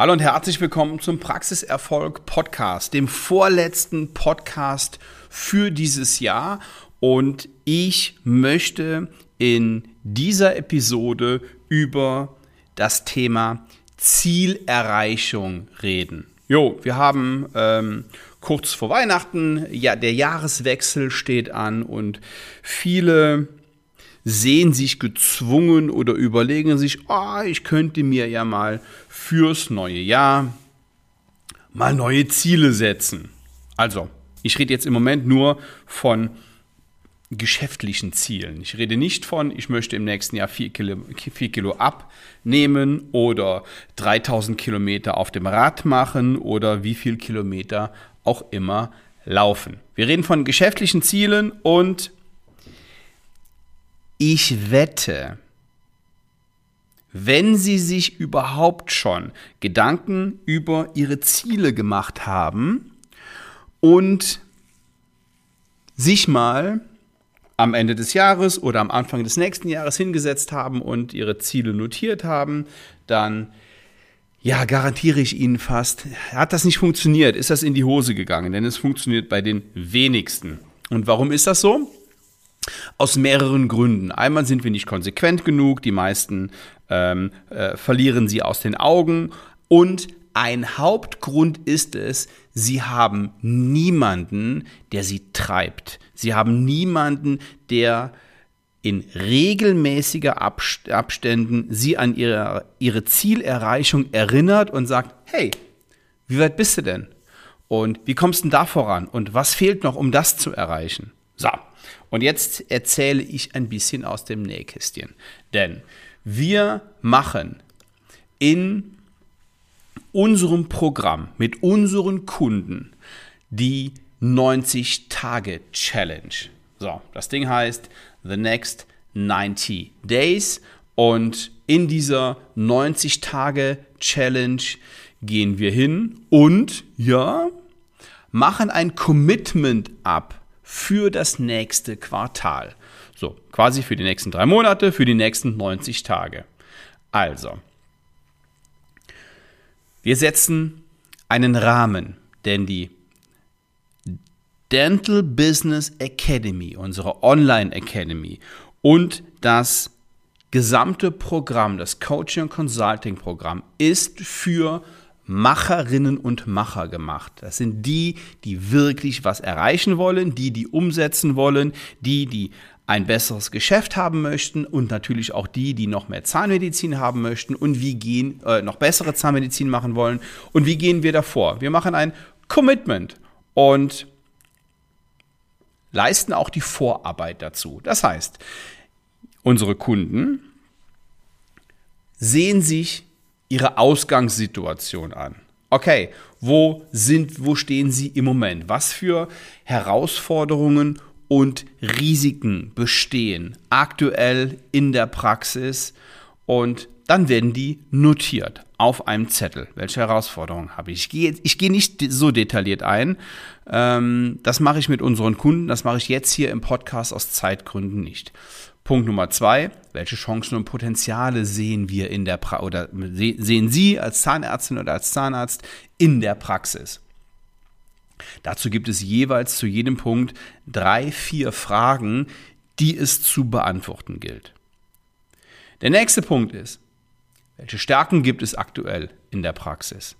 Hallo und herzlich willkommen zum Praxiserfolg Podcast, dem vorletzten Podcast für dieses Jahr. Und ich möchte in dieser Episode über das Thema Zielerreichung reden. Jo, wir haben ähm, kurz vor Weihnachten, ja, der Jahreswechsel steht an und viele sehen sich gezwungen oder überlegen sich, oh, ich könnte mir ja mal fürs neue Jahr mal neue Ziele setzen. Also, ich rede jetzt im Moment nur von geschäftlichen Zielen. Ich rede nicht von, ich möchte im nächsten Jahr 4 Kilo, 4 Kilo abnehmen oder 3000 Kilometer auf dem Rad machen oder wie viel Kilometer auch immer laufen. Wir reden von geschäftlichen Zielen und ich wette, wenn Sie sich überhaupt schon Gedanken über Ihre Ziele gemacht haben und sich mal am Ende des Jahres oder am Anfang des nächsten Jahres hingesetzt haben und Ihre Ziele notiert haben, dann ja, garantiere ich Ihnen fast, hat das nicht funktioniert, ist das in die Hose gegangen, denn es funktioniert bei den wenigsten. Und warum ist das so? Aus mehreren Gründen. Einmal sind wir nicht konsequent genug, die meisten ähm, äh, verlieren sie aus den Augen und ein Hauptgrund ist es, sie haben niemanden, der sie treibt. Sie haben niemanden, der in regelmäßiger Abständen sie an ihre, ihre Zielerreichung erinnert und sagt, hey, wie weit bist du denn? Und wie kommst du denn da voran? Und was fehlt noch, um das zu erreichen? So, und jetzt erzähle ich ein bisschen aus dem Nähkästchen. Denn wir machen in unserem Programm mit unseren Kunden die 90-Tage-Challenge. So, das Ding heißt The Next 90 Days. Und in dieser 90-Tage-Challenge gehen wir hin und ja, machen ein Commitment ab für das nächste Quartal. So, quasi für die nächsten drei Monate, für die nächsten 90 Tage. Also, wir setzen einen Rahmen, denn die Dental Business Academy, unsere Online Academy und das gesamte Programm, das Coaching und Consulting Programm ist für Macherinnen und Macher gemacht. Das sind die, die wirklich was erreichen wollen, die, die umsetzen wollen, die, die ein besseres Geschäft haben möchten und natürlich auch die, die noch mehr Zahnmedizin haben möchten und wie gehen, äh, noch bessere Zahnmedizin machen wollen und wie gehen wir davor. Wir machen ein Commitment und leisten auch die Vorarbeit dazu. Das heißt, unsere Kunden sehen sich ihre Ausgangssituation an. Okay, wo sind, wo stehen Sie im Moment? Was für Herausforderungen und Risiken bestehen aktuell in der Praxis? Und dann werden die notiert auf einem Zettel. Welche Herausforderungen habe ich? Ich gehe, ich gehe nicht so detailliert ein. Ähm, das mache ich mit unseren Kunden. Das mache ich jetzt hier im Podcast aus Zeitgründen nicht. Punkt Nummer zwei, welche Chancen und Potenziale sehen wir in der pra oder sehen Sie als Zahnärztin oder als Zahnarzt in der Praxis? Dazu gibt es jeweils zu jedem Punkt drei, vier Fragen, die es zu beantworten gilt. Der nächste Punkt ist, welche Stärken gibt es aktuell in der Praxis?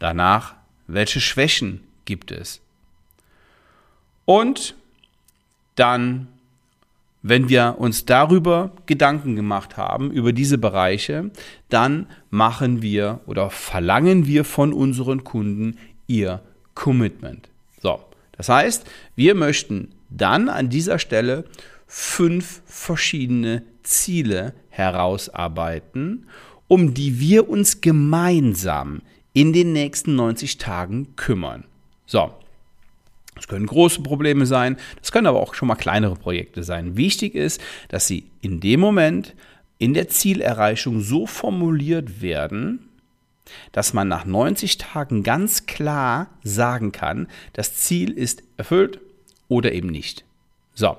Danach, welche Schwächen gibt es? Und dann wenn wir uns darüber Gedanken gemacht haben, über diese Bereiche, dann machen wir oder verlangen wir von unseren Kunden ihr Commitment. So, das heißt, wir möchten dann an dieser Stelle fünf verschiedene Ziele herausarbeiten, um die wir uns gemeinsam in den nächsten 90 Tagen kümmern. So, das können große Probleme sein, das können aber auch schon mal kleinere Projekte sein. Wichtig ist, dass sie in dem Moment in der Zielerreichung so formuliert werden, dass man nach 90 Tagen ganz klar sagen kann, das Ziel ist erfüllt oder eben nicht. So,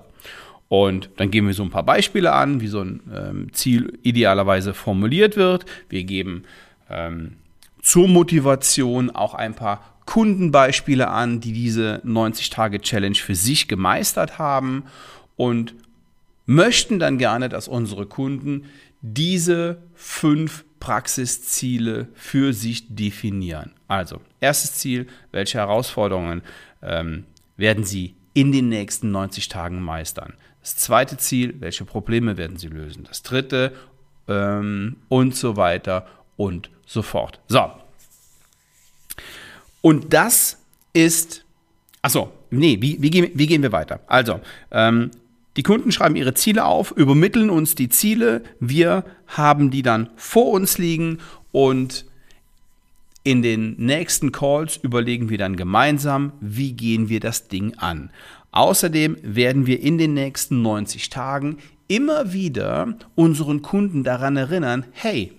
und dann geben wir so ein paar Beispiele an, wie so ein ähm, Ziel idealerweise formuliert wird. Wir geben ähm, zur Motivation auch ein paar Kundenbeispiele an, die diese 90-Tage-Challenge für sich gemeistert haben und möchten dann gerne, dass unsere Kunden diese fünf Praxisziele für sich definieren. Also, erstes Ziel, welche Herausforderungen ähm, werden Sie in den nächsten 90 Tagen meistern? Das zweite Ziel, welche Probleme werden Sie lösen? Das dritte ähm, und so weiter und so fort. So. Und das ist, achso, nee, wie, wie, gehen, wie gehen wir weiter? Also, ähm, die Kunden schreiben ihre Ziele auf, übermitteln uns die Ziele, wir haben die dann vor uns liegen und in den nächsten Calls überlegen wir dann gemeinsam, wie gehen wir das Ding an. Außerdem werden wir in den nächsten 90 Tagen immer wieder unseren Kunden daran erinnern, hey,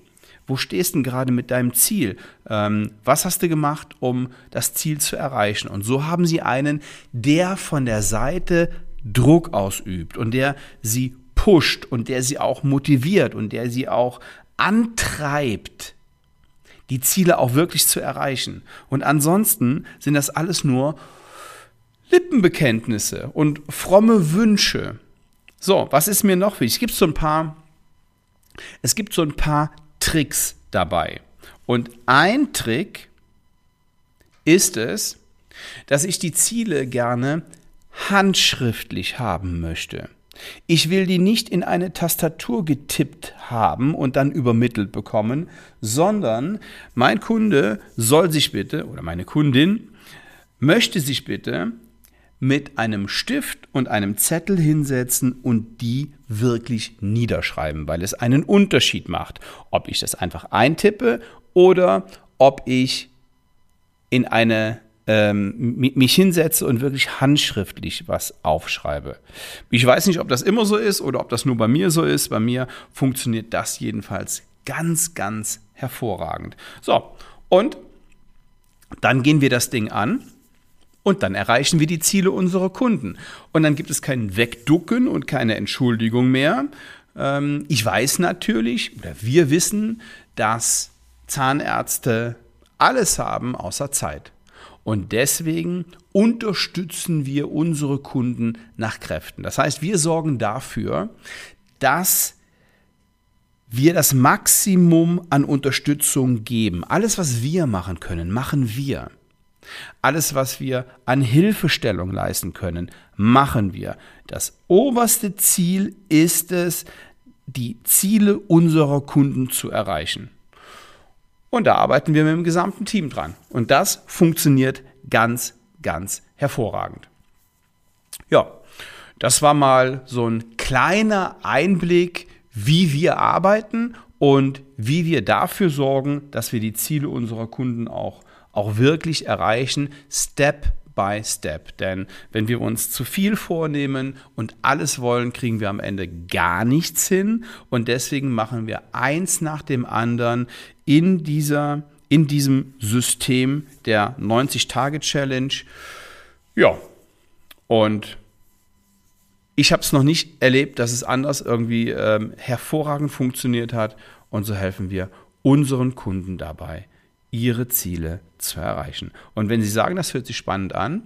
wo stehst du denn gerade mit deinem Ziel? Ähm, was hast du gemacht, um das Ziel zu erreichen? Und so haben sie einen, der von der Seite Druck ausübt und der sie pusht und der sie auch motiviert und der sie auch antreibt, die Ziele auch wirklich zu erreichen. Und ansonsten sind das alles nur Lippenbekenntnisse und fromme Wünsche. So, was ist mir noch wichtig? Es gibt so ein paar, es gibt so ein paar Tricks dabei. Und ein Trick ist es, dass ich die Ziele gerne handschriftlich haben möchte. Ich will die nicht in eine Tastatur getippt haben und dann übermittelt bekommen, sondern mein Kunde soll sich bitte, oder meine Kundin, möchte sich bitte mit einem Stift und einem Zettel hinsetzen und die wirklich niederschreiben, weil es einen Unterschied macht, ob ich das einfach eintippe oder ob ich in eine ähm, mich hinsetze und wirklich handschriftlich was aufschreibe. Ich weiß nicht, ob das immer so ist oder ob das nur bei mir so ist. Bei mir funktioniert das jedenfalls ganz, ganz hervorragend. So, und dann gehen wir das Ding an und dann erreichen wir die Ziele unserer Kunden. Und dann gibt es kein Wegducken und keine Entschuldigung mehr. Ähm, ich weiß natürlich, oder wir wissen, dass Zahnärzte alles haben außer Zeit. Und deswegen unterstützen wir unsere Kunden nach Kräften. Das heißt, wir sorgen dafür, dass wir das Maximum an Unterstützung geben. Alles, was wir machen können, machen wir. Alles, was wir an Hilfestellung leisten können, machen wir. Das oberste Ziel ist es, die Ziele unserer Kunden zu erreichen. Und da arbeiten wir mit dem gesamten Team dran. Und das funktioniert ganz, ganz hervorragend. Ja, das war mal so ein kleiner Einblick, wie wir arbeiten und wie wir dafür sorgen, dass wir die Ziele unserer Kunden auch, auch wirklich erreichen, Step by Step. Denn wenn wir uns zu viel vornehmen und alles wollen, kriegen wir am Ende gar nichts hin. Und deswegen machen wir eins nach dem anderen in dieser in diesem System der 90-Tage-Challenge. Ja, und ich habe es noch nicht erlebt, dass es anders irgendwie ähm, hervorragend funktioniert hat. Und so helfen wir unseren Kunden dabei, ihre Ziele zu erreichen. Und wenn Sie sagen, das hört sich spannend an,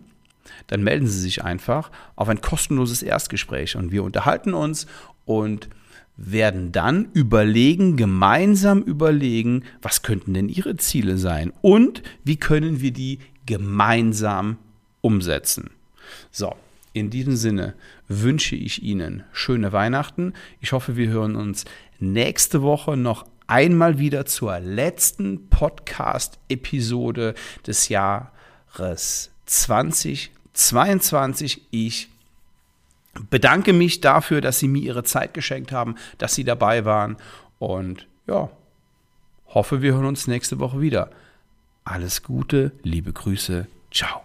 dann melden Sie sich einfach auf ein kostenloses Erstgespräch und wir unterhalten uns und werden dann überlegen, gemeinsam überlegen, was könnten denn ihre Ziele sein und wie können wir die gemeinsam umsetzen. So, in diesem Sinne wünsche ich Ihnen schöne Weihnachten. Ich hoffe, wir hören uns nächste Woche noch einmal wieder zur letzten Podcast-Episode des Jahres 2022. Ich bedanke mich dafür, dass Sie mir Ihre Zeit geschenkt haben, dass Sie dabei waren und ja, hoffe, wir hören uns nächste Woche wieder. Alles Gute, liebe Grüße, ciao.